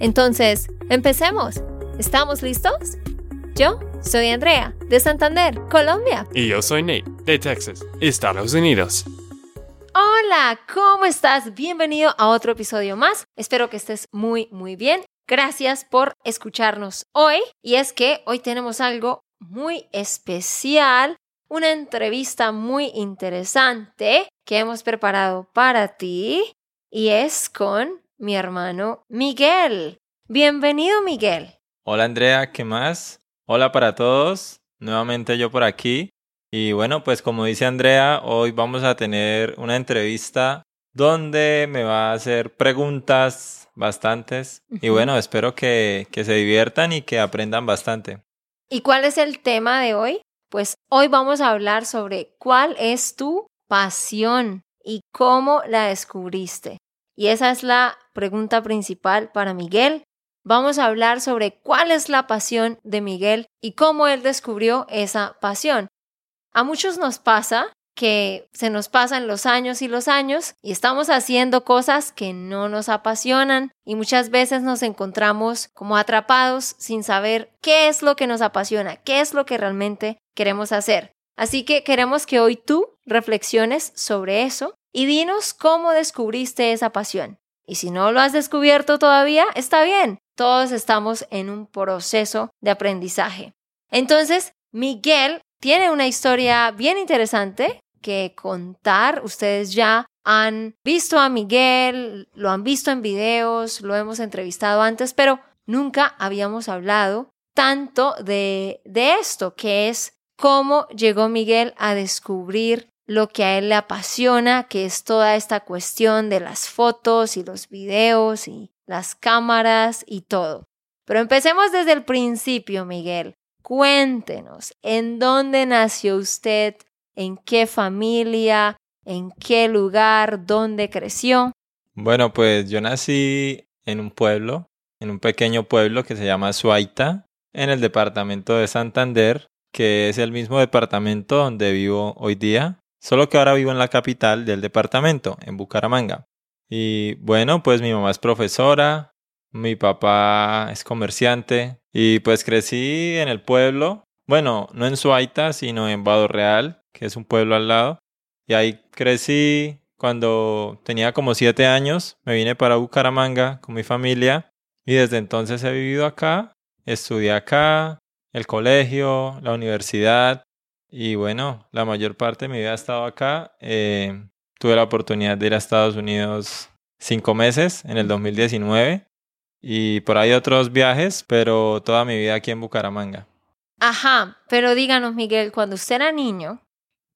Entonces, empecemos. ¿Estamos listos? Yo soy Andrea, de Santander, Colombia. Y yo soy Nate, de Texas, Estados Unidos. Hola, ¿cómo estás? Bienvenido a otro episodio más. Espero que estés muy, muy bien. Gracias por escucharnos hoy. Y es que hoy tenemos algo muy especial una entrevista muy interesante que hemos preparado para ti y es con mi hermano Miguel. Bienvenido Miguel. Hola Andrea, ¿qué más? Hola para todos, nuevamente yo por aquí. Y bueno, pues como dice Andrea, hoy vamos a tener una entrevista donde me va a hacer preguntas bastantes. Y bueno, espero que, que se diviertan y que aprendan bastante. ¿Y cuál es el tema de hoy? Pues hoy vamos a hablar sobre cuál es tu pasión y cómo la descubriste. Y esa es la pregunta principal para Miguel. Vamos a hablar sobre cuál es la pasión de Miguel y cómo él descubrió esa pasión. A muchos nos pasa que se nos pasan los años y los años y estamos haciendo cosas que no nos apasionan y muchas veces nos encontramos como atrapados sin saber qué es lo que nos apasiona, qué es lo que realmente queremos hacer. Así que queremos que hoy tú reflexiones sobre eso y dinos cómo descubriste esa pasión. Y si no lo has descubierto todavía, está bien. Todos estamos en un proceso de aprendizaje. Entonces, Miguel tiene una historia bien interesante que contar. Ustedes ya han visto a Miguel, lo han visto en videos, lo hemos entrevistado antes, pero nunca habíamos hablado tanto de, de esto, que es cómo llegó Miguel a descubrir lo que a él le apasiona, que es toda esta cuestión de las fotos y los videos y las cámaras y todo. Pero empecemos desde el principio, Miguel. Cuéntenos, ¿en dónde nació usted? en qué familia, en qué lugar, dónde creció. Bueno, pues yo nací en un pueblo, en un pequeño pueblo que se llama Suaita, en el departamento de Santander, que es el mismo departamento donde vivo hoy día, solo que ahora vivo en la capital del departamento, en Bucaramanga. Y bueno, pues mi mamá es profesora, mi papá es comerciante y pues crecí en el pueblo, bueno, no en Suaita, sino en Vado Real, que es un pueblo al lado. Y ahí crecí cuando tenía como siete años. Me vine para Bucaramanga con mi familia y desde entonces he vivido acá, estudié acá, el colegio, la universidad y bueno, la mayor parte de mi vida ha estado acá. Eh, tuve la oportunidad de ir a Estados Unidos cinco meses en el 2019 y por ahí otros viajes, pero toda mi vida aquí en Bucaramanga. Ajá, pero díganos Miguel, cuando usted era niño,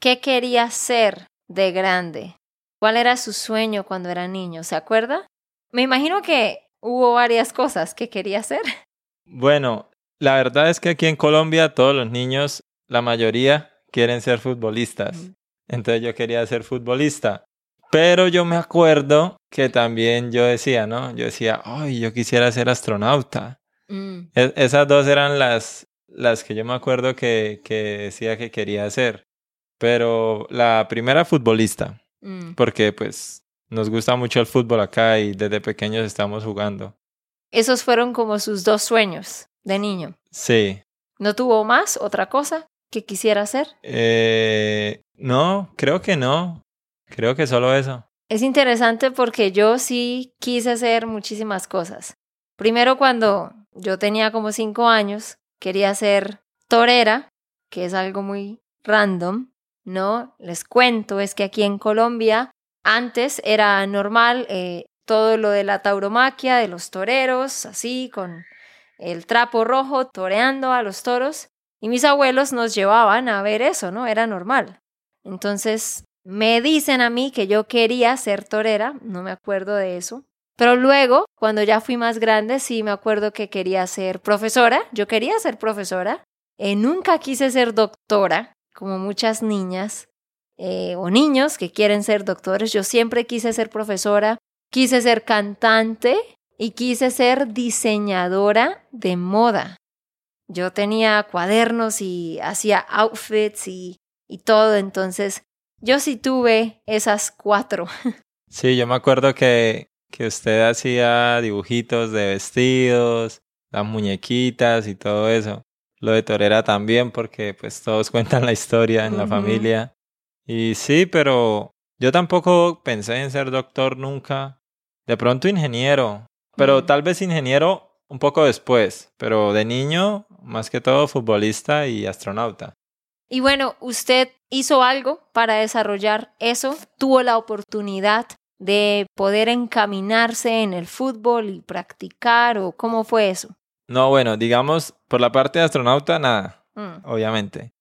¿Qué quería ser de grande? ¿Cuál era su sueño cuando era niño? ¿Se acuerda? Me imagino que hubo varias cosas que quería hacer. Bueno, la verdad es que aquí en Colombia todos los niños, la mayoría, quieren ser futbolistas. Entonces yo quería ser futbolista. Pero yo me acuerdo que también yo decía, ¿no? Yo decía, ay, yo quisiera ser astronauta. Mm. E-, esas dos eran las, las que yo me acuerdo que, que decía que quería hacer. Pero la primera futbolista, mm. porque pues nos gusta mucho el fútbol acá y desde pequeños estamos jugando. Esos fueron como sus dos sueños de niño. Sí. ¿No tuvo más otra cosa que quisiera hacer? Eh, no, creo que no. Creo que solo eso. Es interesante porque yo sí quise hacer muchísimas cosas. Primero cuando yo tenía como cinco años, quería ser torera, que es algo muy random. ¿no? Les cuento, es que aquí en Colombia antes era normal eh, todo lo de la tauromaquia, de los toreros, así, con el trapo rojo toreando a los toros. Y mis abuelos nos llevaban a ver eso, ¿no? Era normal. Entonces, me dicen a mí que yo quería ser torera, no me acuerdo de eso, Pero luego, cuando ya fui más grande, sí me acuerdo que quería ser profesora. Yo quería ser profesora. Eh, nunca quise ser doctora, como muchas niñas eh, o niños que quieren ser doctores. Yo siempre quise ser profesora, quise ser cantante y quise ser diseñadora de moda. Yo tenía cuadernos y hacía outfits y, y todo, entonces yo sí tuve esas cuatro. Sí, yo me acuerdo que, que usted hacía dibujitos de vestidos, las muñequitas y todo eso. Lo de torera también, porque pues todos cuentan la historia en la familia. Y sí, pero yo tampoco pensé en ser doctor nunca. De pronto ingeniero, pero tal vez ingeniero un poco después. Pero de niño, más que todo futbolista y astronauta. Y bueno, ¿usted hizo algo para desarrollar eso? ¿Tuvo la oportunidad de poder encaminarse en el fútbol y practicar o cómo fue eso? No, bueno, digamos, por la parte de astronauta, nada. Mm, obviamente.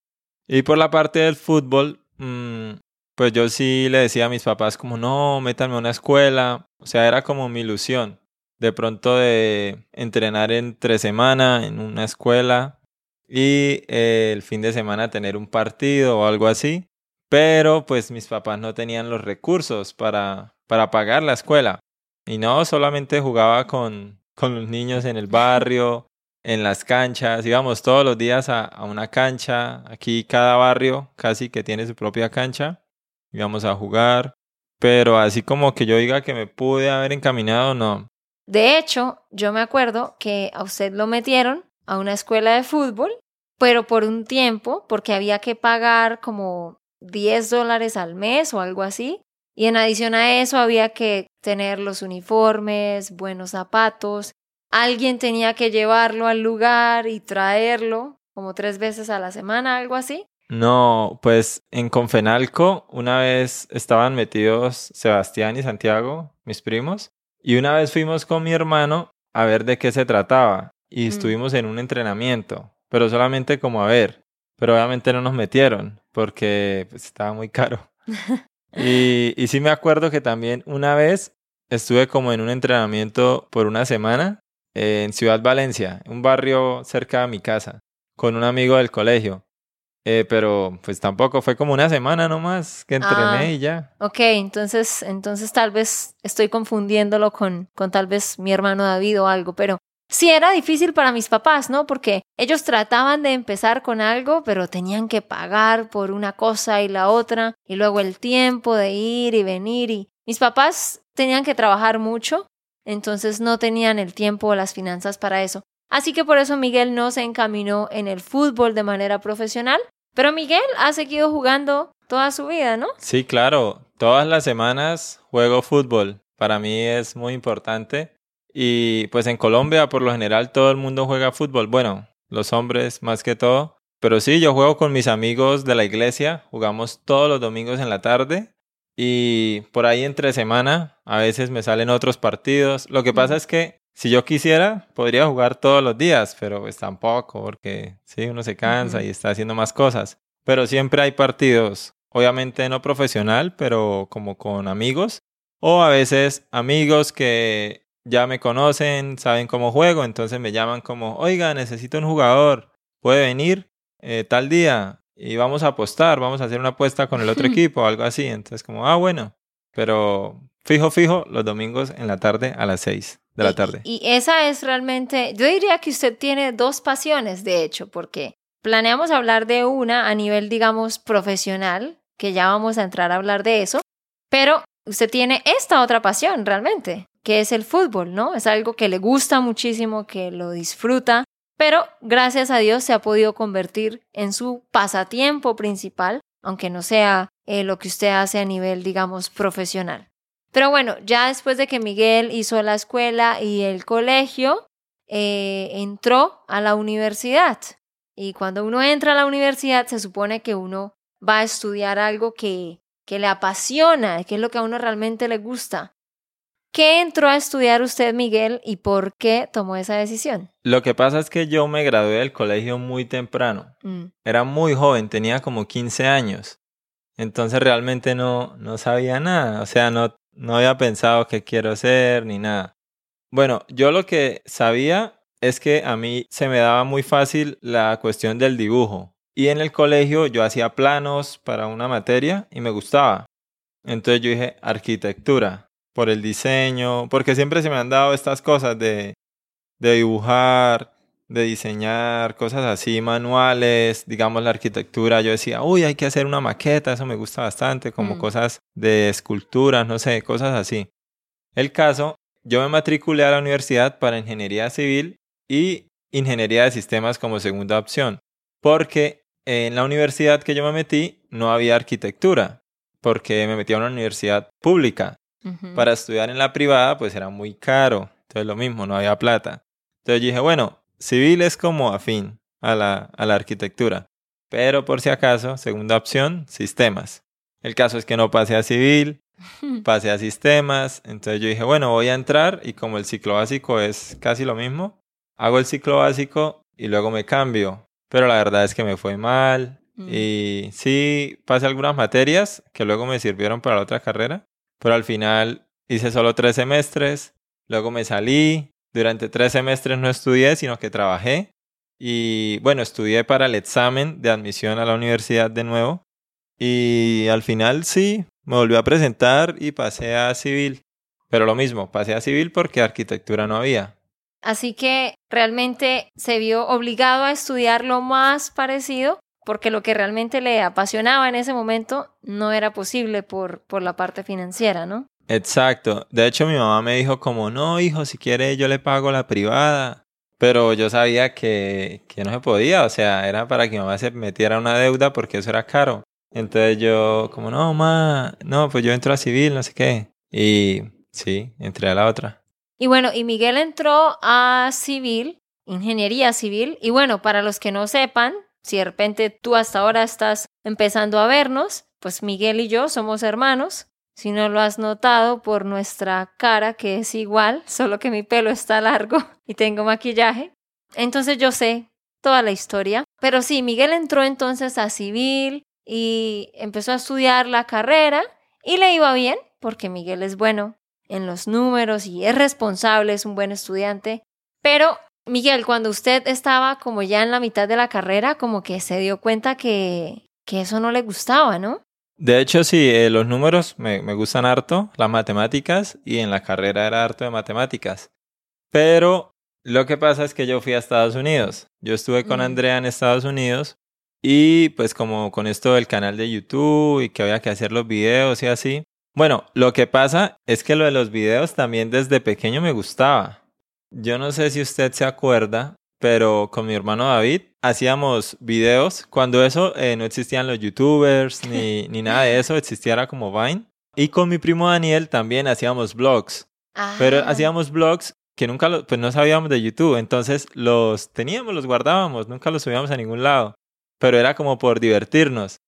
Y por la parte del fútbol, mm, pues yo sí le decía a mis papás como, no, métanme a una escuela. O sea, era como mi ilusión. De pronto de entrenar entre semana en una escuela y eh, el fin de semana tener un partido o algo así. Pero pues mis papás no tenían los recursos para, para pagar la escuela. Y no, solamente jugaba con, con los niños en el barrio, en las canchas, íbamos todos los días a, a una cancha, aquí cada barrio casi que tiene su propia cancha, íbamos a jugar, pero así como que yo diga que me pude haber encaminado, no. De hecho, yo me acuerdo que a usted lo metieron a una escuela de fútbol, pero por un tiempo, porque había que pagar como 10 dólares al mes o algo así. Y en adición a eso había que tener los uniformes, buenos zapatos. Alguien tenía que llevarlo al lugar y traerlo como tres veces a la semana, algo así. No, pues en Confenalco una vez estaban metidos Sebastián y Santiago, mis primos, y una vez fuimos con mi hermano a ver de qué se trataba y Mm. estuvimos en un entrenamiento, pero solamente como a ver, pero obviamente no nos metieron porque pues, estaba muy caro. y, y sí me acuerdo que también una vez estuve como en un entrenamiento por una semana eh, en Ciudad Valencia, un barrio cerca de mi casa, con un amigo del colegio. Eh, pero pues tampoco, fue como una semana nomás que entrené Ah. y ya. Ok, entonces, entonces tal vez estoy confundiéndolo con, con tal vez mi hermano David o algo, pero sí era difícil para mis papás, ¿no? Porque ellos trataban de empezar con algo, pero tenían que pagar por una cosa y la otra, y luego el tiempo de ir y venir, y mis papás tenían que trabajar mucho, entonces no tenían el tiempo o las finanzas para eso. Así que por eso Miguel no se encaminó en el fútbol de manera profesional, pero Miguel ha seguido jugando toda su vida, ¿no? Sí, claro, todas las semanas juego fútbol. Para mí es muy importante. Y pues en Colombia por lo general todo el mundo juega fútbol. Bueno, los hombres más que todo. Pero sí, yo juego con mis amigos de la iglesia. Jugamos todos los domingos en la tarde. Y por ahí entre semana a veces me salen otros partidos. Lo que pasa es que si yo quisiera, podría jugar todos los días, pero pues tampoco, porque sí, uno se cansa y está haciendo más cosas. Pero siempre hay partidos, obviamente no profesional, pero como con amigos. O a veces amigos que ya me conocen, saben cómo juego, entonces me llaman como, oiga, necesito un jugador, puede venir eh, tal día y vamos a apostar, vamos a hacer una apuesta con el otro equipo o algo así. Entonces como, ah, bueno, pero fijo, fijo, los domingos en la tarde a las 6 de la Y- tarde. Y, esa es realmente, yo diría que usted tiene dos pasiones, de hecho, porque planeamos hablar de una a nivel, digamos, profesional, que ya vamos a entrar a hablar de eso, pero usted tiene esta otra pasión realmente, que es el fútbol, ¿no? Es algo que le gusta muchísimo, que lo disfruta, pero gracias a Dios se ha podido convertir en su pasatiempo principal, aunque no sea eh, lo que usted hace a nivel, digamos, profesional. Pero bueno, ya después de que Miguel hizo la escuela y el colegio, eh, entró a la universidad. Y cuando uno entra a la universidad, se supone que uno va a estudiar algo que, que le apasiona, que es lo que a uno realmente le gusta. ¿Qué entró a estudiar usted, Miguel, y por qué tomó esa decisión? Lo que pasa es que yo me gradué del colegio muy temprano. Mm, Era muy joven, tenía como 15 años. Entonces realmente no, no sabía nada. O sea, no, no había pensado qué quiero ser ni nada. Bueno, yo lo que sabía es que a mí se me daba muy fácil la cuestión del dibujo. Y en el colegio yo hacía planos para una materia y me gustaba. Entonces yo dije arquitectura, por el diseño, porque siempre se me han dado estas cosas de, de dibujar, de diseñar, cosas así, manuales, digamos la arquitectura. Yo decía, uy, hay que hacer una maqueta, eso me gusta bastante, como Mm. cosas de esculturas, no sé, cosas así. El caso, yo me matriculé a la universidad para ingeniería civil y ingeniería de sistemas como segunda opción, porque en la universidad que yo me metí no había arquitectura, porque me metí a una universidad pública. Para estudiar en la privada, pues era muy caro. Entonces lo mismo, no había plata. Entonces yo dije, bueno, civil es como afín a la, a la arquitectura. Pero por si acaso, segunda opción, sistemas. El caso es que no pasé a civil, pasé a sistemas. Entonces yo dije, bueno, voy a entrar y como el ciclo básico es casi lo mismo, hago el ciclo básico y luego me cambio. Pero la verdad es que me fue mal. Mm. Y sí, pasé algunas materias que luego me sirvieron para la otra carrera. Pero al final hice solo tres semestres, luego me salí, durante tres semestres no estudié, sino que trabajé. Y bueno, estudié para el examen de admisión a la universidad de nuevo. Y al final sí, me volví a presentar y pasé a civil. Pero lo mismo, pasé a civil porque arquitectura no había. Así que realmente se vio obligado a estudiar lo más parecido porque lo que realmente le apasionaba en ese momento no era posible por, por la parte financiera, ¿no? Exacto. De hecho, mi mamá me dijo como, no, hijo, si quiere yo le pago la privada. Pero yo sabía que, que no se podía, o sea, era para que mi mamá se metiera una deuda porque eso era caro. Entonces yo, como, no, mamá, no, pues yo entro a civil, no sé qué. Y sí, entré a la otra. Y bueno, y Miguel entró a civil, ingeniería civil, y bueno, para los que no sepan, si de repente tú hasta ahora estás empezando a vernos, pues Miguel y yo somos hermanos. Si no lo has notado por nuestra cara, que es igual, solo que mi pelo está largo y tengo maquillaje. Entonces yo sé toda la historia. Pero sí, Miguel entró entonces a civil y empezó a estudiar la carrera y le iba bien porque Miguel es bueno en los números y es responsable, es un buen estudiante. Pero, Miguel, cuando usted estaba como ya en la mitad de la carrera, como que se dio cuenta que, que eso no le gustaba, ¿no? De hecho, sí, eh, los números me, me gustan harto, las matemáticas, y en la carrera era harto de matemáticas. Pero lo que pasa es que yo fui a Estados Unidos. Yo estuve con Mm. Andrea en Estados Unidos y pues como con esto del canal de YouTube y que había que hacer los videos y así. Bueno, lo que pasa es que lo de los videos también desde pequeño me gustaba. Yo no sé si usted se acuerda, pero con mi hermano David hacíamos videos cuando eso eh, no existían los youtubers ni, ni nada de eso, existiera como Vine. Y con mi primo Daniel también hacíamos vlogs, pero Ah, hacíamos vlogs que nunca los, pues no sabíamos de YouTube, entonces los teníamos, los guardábamos, nunca los subíamos a ningún lado, pero era como por divertirnos.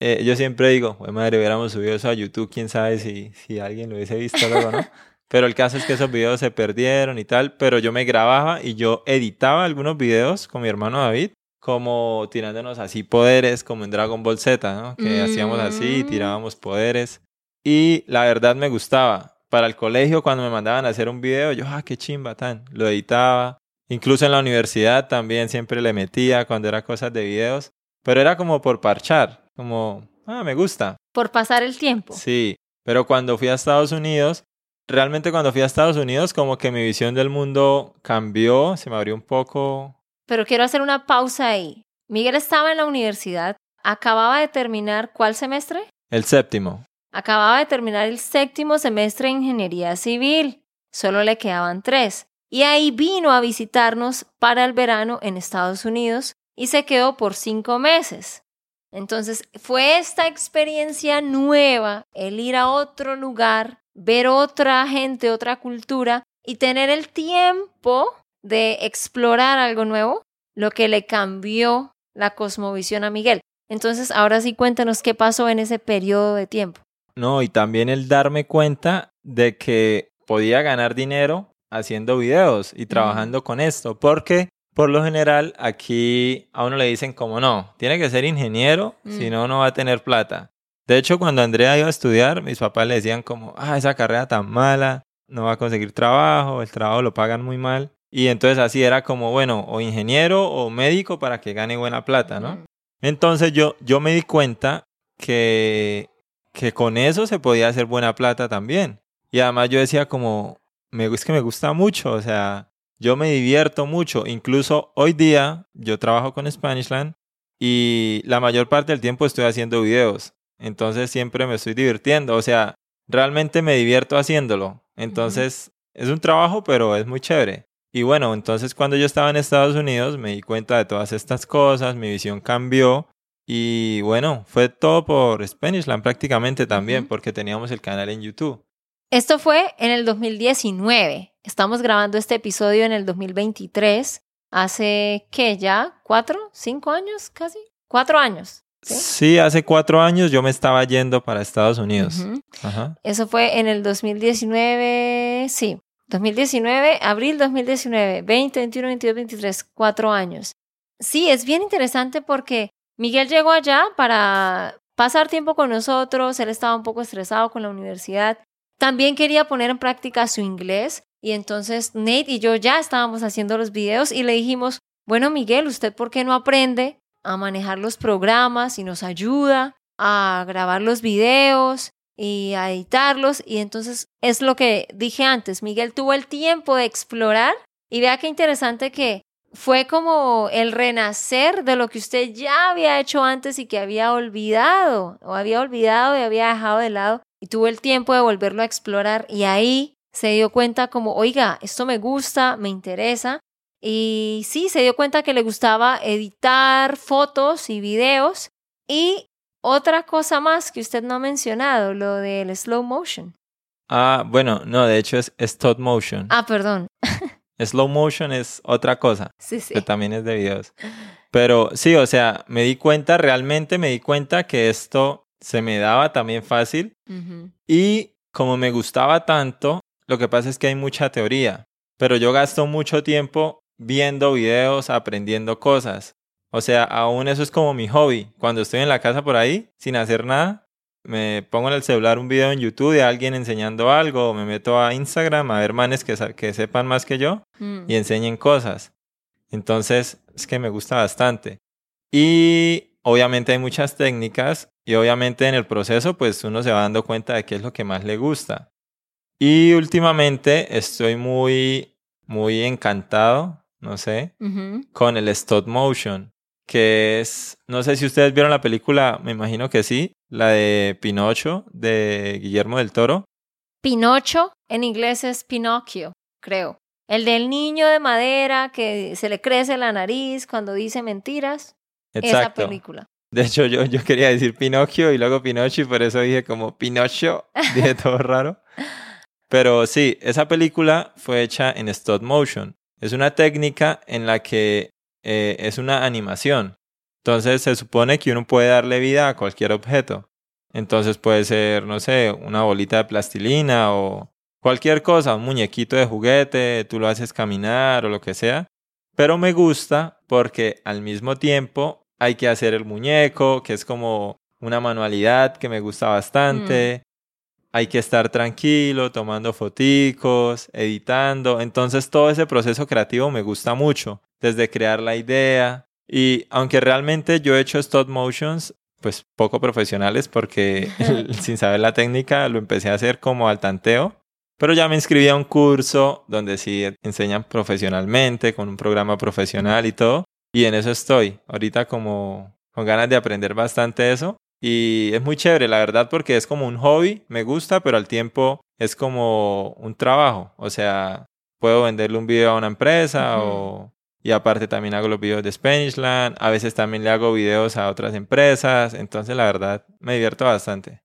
Eh, yo siempre digo, "Jue madre, hubiéramos subido eso a YouTube, quién sabe si, si alguien lo hubiese visto luego, ¿no? Pero el caso es que esos videos se perdieron y tal, pero yo me grababa y yo editaba algunos videos con mi hermano David, como tirándonos así poderes, como en Dragon Ball Z, ¿no? Que hacíamos así Mm. tirábamos poderes. Y la verdad me gustaba. Para el colegio, cuando me mandaban a hacer un video, yo, ah, qué chimba, tan. Lo editaba. Incluso en la universidad también siempre le metía cuando era cosas de videos. Pero era como por parchar, como, ah, me gusta. por pasar el tiempo. Sí, pero cuando fui a Estados Unidos, realmente cuando fui a Estados Unidos, como que mi visión del mundo cambió, se me abrió un poco. Pero quiero hacer una pausa ahí. Miguel estaba en la universidad, acababa de terminar ¿cuál semestre? El séptimo. Acababa de terminar el séptimo semestre de ingeniería civil. Solo le quedaban tres. Y ahí vino a visitarnos para el verano en Estados Unidos y se quedó por cinco meses. Entonces fue esta experiencia nueva, el ir a otro lugar, ver otra gente, otra cultura y tener el tiempo de explorar algo nuevo, lo que le cambió la cosmovisión a Miguel. Entonces, ahora sí cuéntanos qué pasó en ese periodo de tiempo. No, y también el darme cuenta de que podía ganar dinero haciendo videos y trabajando con esto, porque por lo general aquí a uno le dicen como no, tiene que ser ingeniero, Mm. si no, no va a tener plata. De hecho, cuando Andrea iba a estudiar, mis papás le decían como, ah, esa carrera tan mala, no va a conseguir trabajo, el trabajo lo pagan muy mal. Y entonces así era como, bueno, o ingeniero o médico para que gane buena plata, ¿no? Entonces yo, yo me di cuenta que, que con eso se podía hacer buena plata también. Y además yo decía como, me, es que me gusta mucho, o sea, yo me divierto mucho. Incluso hoy día yo trabajo con Spanishland y la mayor parte del tiempo estoy haciendo videos. Entonces siempre me estoy divirtiendo. O sea, realmente me divierto haciéndolo. Entonces es un trabajo, pero es muy chévere. Y bueno, entonces cuando yo estaba en Estados Unidos me di cuenta de todas estas cosas, mi visión cambió y bueno, fue todo por Spanishland prácticamente también, porque teníamos el canal en YouTube. Esto fue en el 2019. Estamos grabando este episodio en el 2023. Hace, ¿qué? ¿Ya? ¿Cuatro? ¿Cinco años casi? ¿Cuatro años? Sí, hace cuatro años yo me estaba yendo para Estados Unidos. Eso fue en el 2019, sí, 2019, abril 2019, 20, 21, 22, 23, cuatro años. Sí, es bien interesante porque Miguel llegó allá para pasar tiempo con nosotros, él estaba un poco estresado con la universidad, también quería poner en práctica su inglés y entonces Nate y yo ya estábamos haciendo los videos y le dijimos, bueno Miguel, ¿usted por qué no aprende a manejar los programas y nos ayuda a grabar los videos y a editarlos. Y entonces es lo que dije antes, Miguel tuvo el tiempo de explorar y vea qué interesante que fue como el renacer de lo que usted ya había hecho antes y que había olvidado o había olvidado y había dejado de lado y tuvo el tiempo de volverlo a explorar y ahí se dio cuenta como, oiga, esto me gusta, me interesa y sí, se dio cuenta que le gustaba editar fotos y videos. Y otra cosa más que usted no ha mencionado, lo del slow motion. Ah, bueno, no, de hecho es stop motion. Ah, perdón. slow motion es otra cosa. Sí, sí. Que también es de videos. Pero sí, o sea, me di cuenta, realmente me di cuenta que esto se me daba también fácil. Y como me gustaba tanto, lo que pasa es que hay mucha teoría. Pero yo gasto mucho tiempo viendo videos, aprendiendo cosas. O sea, aún eso es como mi hobby. Cuando estoy en la casa por ahí, sin hacer nada, me pongo en el celular un video en YouTube de alguien enseñando algo, o me meto a Instagram a ver manes que, que sepan más que yo mm. y enseñen cosas. Entonces, es que me gusta bastante. Y obviamente hay muchas técnicas y obviamente en el proceso pues uno se va dando cuenta de qué es lo que más le gusta. Y últimamente estoy muy, muy encantado no sé, con el stop motion, que es, no sé si ustedes vieron la película, me imagino que sí, la de Pinocho de Guillermo del Toro. Pinocho en inglés es Pinocchio, creo. El del niño de madera que se le crece la nariz cuando dice mentiras. Exacto. Esa película. De hecho, yo, yo quería decir Pinocchio y luego Pinocho y por eso dije como Pinocho, dije todo raro. Pero sí, esa película fue hecha en stop motion. Es una técnica en la que eh, es una animación. Entonces se supone que uno puede darle vida a cualquier objeto. Entonces puede ser, no sé, una bolita de plastilina o cualquier cosa, un muñequito de juguete, tú lo haces caminar o lo que sea. Pero me gusta porque al mismo tiempo hay que hacer el muñeco, que es como una manualidad que me gusta bastante. Hay que estar tranquilo, tomando foticos, editando. Entonces todo ese proceso creativo me gusta mucho, desde crear la idea. Y aunque realmente yo he hecho stop motions, pues poco profesionales porque sin saber la técnica lo empecé a hacer como al tanteo. Pero ya me inscribí a un curso donde sí enseñan profesionalmente, con un programa profesional y todo. Y en eso estoy. Ahorita como con ganas de aprender bastante eso. Y es muy chévere, la verdad, porque es como un hobby, me gusta, pero al tiempo es como un trabajo. O sea, puedo venderle un video a una empresa o... Y aparte también hago los videos de Spanishland, a veces también le hago videos a otras empresas, entonces la verdad me divierto bastante.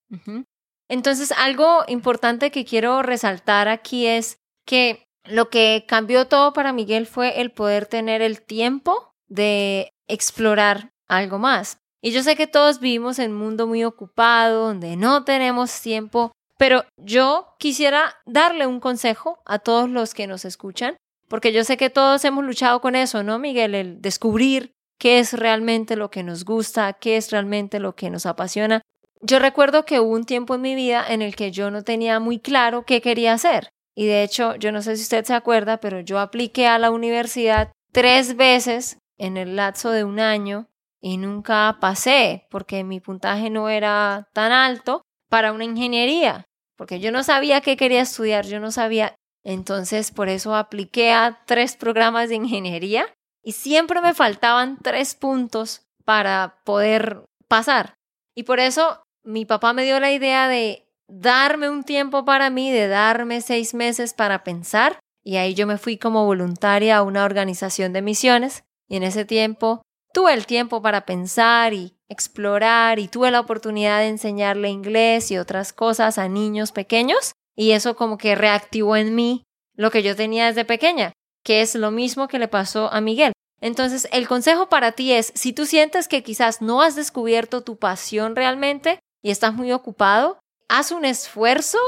Entonces algo importante que quiero resaltar aquí es que lo que cambió todo para Miguel fue el poder tener el tiempo de explorar algo más. Y yo sé que todos vivimos en un mundo muy ocupado, donde no tenemos tiempo, pero yo quisiera darle un consejo a todos los que nos escuchan, porque yo sé que todos hemos luchado con eso, ¿no, Miguel? El descubrir qué es realmente lo que nos gusta, qué es realmente lo que nos apasiona. yo recuerdo que hubo un tiempo en mi vida en el que yo no tenía muy claro qué quería hacer. Y de hecho, yo no sé si usted se acuerda, pero yo apliqué a la universidad tres veces en el lapso de un año y nunca pasé porque mi puntaje no era tan alto para una ingeniería, porque yo no sabía qué quería estudiar, yo no sabía. Entonces, por eso apliqué a tres programas de ingeniería y siempre me faltaban tres puntos para poder pasar. Y por eso mi papá me dio la idea de darme un tiempo para mí, de darme seis meses para pensar. Y ahí yo me fui como voluntaria a una organización de misiones. Y en ese tiempo tuve el tiempo para pensar y explorar y tuve la oportunidad de enseñarle inglés y otras cosas a niños pequeños. Y eso como que reactivó en mí lo que yo tenía desde pequeña, que es lo mismo que le pasó a Miguel. Entonces, el consejo para ti es, si tú sientes que quizás no has descubierto tu pasión realmente y estás muy ocupado, haz un esfuerzo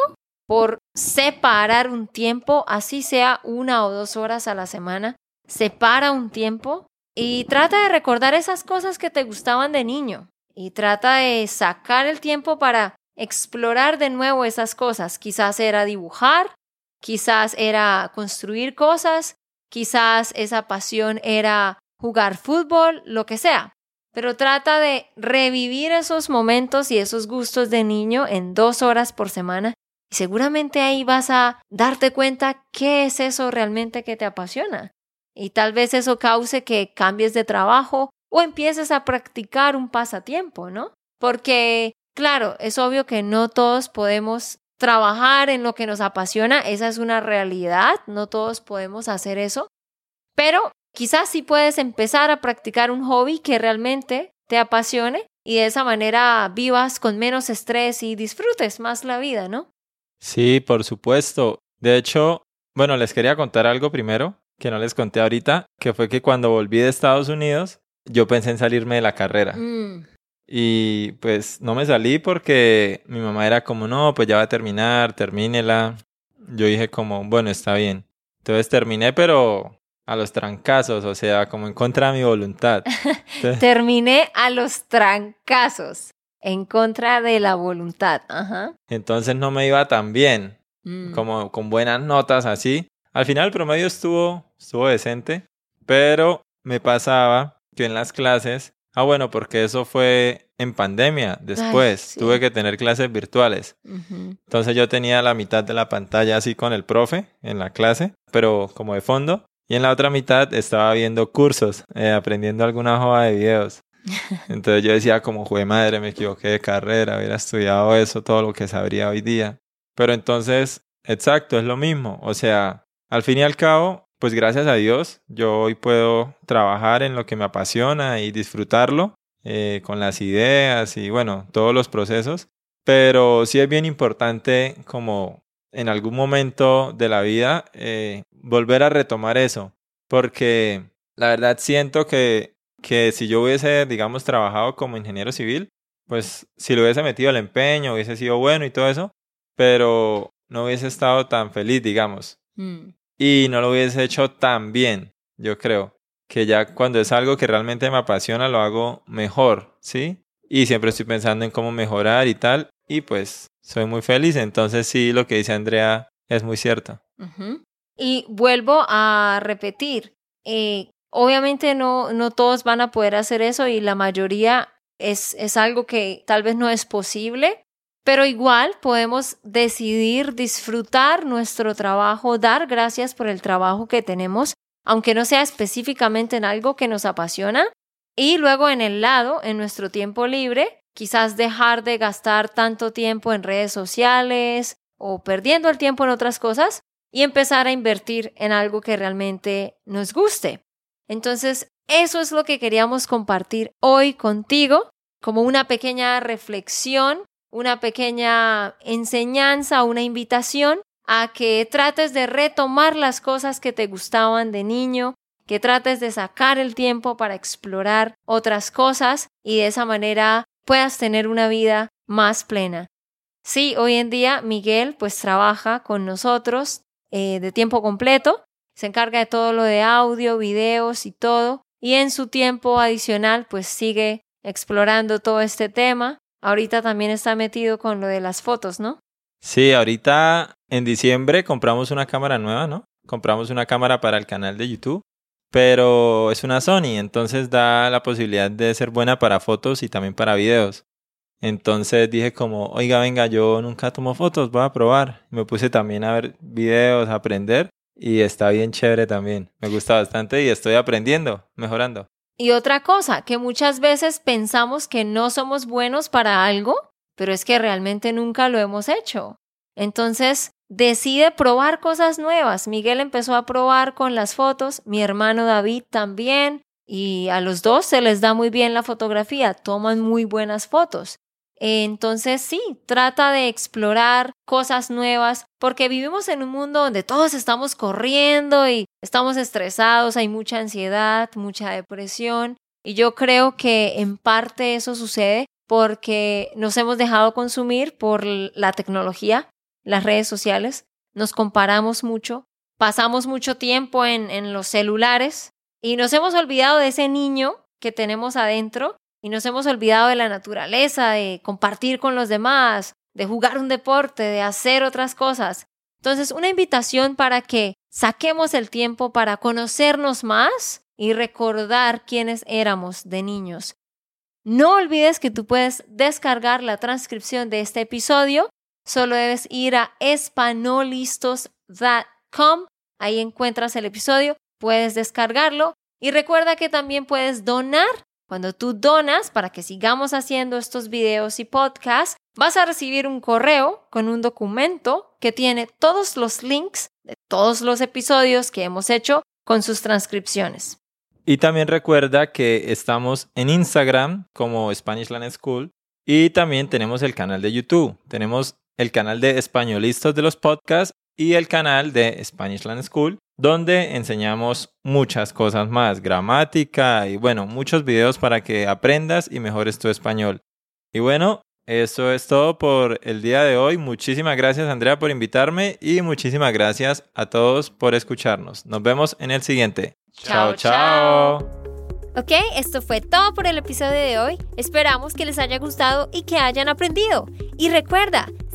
por separar un tiempo, así sea una o dos horas a la semana, separa un tiempo y trata de recordar esas cosas que te gustaban de niño y trata de sacar el tiempo para explorar de nuevo esas cosas. Quizás era dibujar, quizás era construir cosas, quizás esa pasión era jugar fútbol, lo que sea. Pero trata de revivir esos momentos y esos gustos de niño en dos horas por semana y seguramente ahí vas a darte cuenta qué es eso realmente que te apasiona. Y tal vez eso cause que cambies de trabajo o empieces a practicar un pasatiempo, ¿no? Porque, claro, es obvio que no todos podemos trabajar en lo que nos apasiona, esa es una realidad, no todos podemos hacer eso, pero quizás sí puedes empezar a practicar un hobby que realmente te apasione y de esa manera vivas con menos estrés y disfrutes más la vida, ¿no? Sí, por supuesto. De hecho, bueno, les quería contar algo primero que no les conté ahorita, que fue que cuando volví de Estados Unidos, yo pensé en salirme de la carrera. Mm. Y pues no me salí porque mi mamá era como, no, pues ya va a terminar, termínela. Yo dije como, bueno, está bien. Entonces terminé, pero a los trancazos, o sea, como en contra de mi voluntad. terminé a los trancazos, en contra de la voluntad. Ajá. Entonces no me iba tan bien, Mm. como con buenas notas así. Al final el promedio estuvo, estuvo decente, pero me pasaba que en las clases Ah, bueno, porque eso fue en pandemia. Después sí. tuve que tener clases virtuales. Entonces yo tenía la mitad de la pantalla así con el profe en la clase, pero como de fondo. Y en la otra mitad estaba viendo cursos, eh, aprendiendo alguna hoja de videos. Entonces yo decía como, jue madre, me equivoqué de carrera, hubiera estudiado eso, todo lo que sabría hoy día. Pero entonces, exacto, es lo mismo. O sea, al fin y al cabo, pues gracias a Dios, yo hoy puedo trabajar en lo que me apasiona y disfrutarlo eh, con las ideas y bueno, todos los procesos. Pero sí es bien importante como en algún momento de la vida eh, volver a retomar eso. Porque la verdad siento que, que si yo hubiese, digamos, trabajado como ingeniero civil, pues si le hubiese metido el empeño, hubiese sido bueno y todo eso, pero no hubiese estado tan feliz, digamos Mm. Y no lo hubiese hecho tan bien, yo creo. Que ya cuando es algo que realmente me apasiona, lo hago mejor, ¿sí? Y siempre estoy pensando en cómo mejorar y tal. Y pues soy muy feliz. Entonces sí, lo que dice Andrea es muy cierto. Y vuelvo a repetir, eh, obviamente no, no todos van a poder hacer eso y la mayoría es, es algo que tal vez no es posible, pero igual podemos decidir disfrutar nuestro trabajo, dar gracias por el trabajo que tenemos, aunque no sea específicamente en algo que nos apasiona, y luego en el lado, en nuestro tiempo libre, quizás dejar de gastar tanto tiempo en redes sociales o perdiendo el tiempo en otras cosas y empezar a invertir en algo que realmente nos guste. Entonces, eso es lo que queríamos compartir hoy contigo, como una pequeña reflexión, una pequeña enseñanza, una invitación a que trates de retomar las cosas que te gustaban de niño, que trates de sacar el tiempo para explorar otras cosas y de esa manera puedas tener una vida más plena. Sí, hoy en día Miguel pues trabaja con nosotros eh, de tiempo completo, se encarga de todo lo de audio, videos y todo, y en su tiempo adicional pues sigue explorando todo este tema ahorita también está metido con lo de las fotos, ¿no? Sí, ahorita en diciembre compramos una cámara nueva, ¿no? Compramos una cámara para el canal de YouTube, pero es una Sony, entonces da la posibilidad de ser buena para fotos y también para videos. Entonces dije como, oiga, venga, yo nunca tomo fotos, voy a probar. Me puse también a ver videos, a aprender y está bien chévere también. Me gusta bastante y estoy aprendiendo, mejorando. Y otra cosa, que muchas veces pensamos que no somos buenos para algo, pero es que realmente nunca lo hemos hecho. Entonces, decide probar cosas nuevas. Miguel empezó a probar con las fotos, mi hermano David también, y a los dos se les da muy bien la fotografía, toman muy buenas fotos. Entonces sí, trata de explorar cosas nuevas porque vivimos en un mundo donde todos estamos corriendo y estamos estresados, hay mucha ansiedad, mucha depresión y yo creo que en parte eso sucede porque nos hemos dejado consumir por la tecnología, las redes sociales, nos comparamos mucho, pasamos mucho tiempo en, en los celulares y nos hemos olvidado de ese niño que tenemos adentro y nos hemos olvidado de la naturaleza, de compartir con los demás, de jugar un deporte, de hacer otras cosas. Entonces, una invitación para que saquemos el tiempo para conocernos más y recordar quiénes éramos de niños. No olvides que tú puedes descargar la transcripción de este episodio. Solo debes ir a espanolistos.com. Ahí encuentras el episodio, puedes descargarlo y recuerda que también puedes donar cuando tú donas para que sigamos haciendo estos videos y podcasts, vas a recibir un correo con un documento que tiene todos los links de todos los episodios que hemos hecho con sus transcripciones. Y también recuerda que estamos en Instagram como Spanish Land School y también tenemos el canal de YouTube. Tenemos el canal de Españolistas de los podcasts y el canal de Spanish Land School donde enseñamos muchas cosas más, gramática y bueno, muchos videos para que aprendas y mejores tu español. Y bueno, eso es todo por el día de hoy. Muchísimas gracias Andrea por invitarme y muchísimas gracias a todos por escucharnos. Nos vemos en el siguiente. Chao, chao. Ok, esto fue todo por el episodio de hoy. Esperamos que les haya gustado y que hayan aprendido. Y recuerda,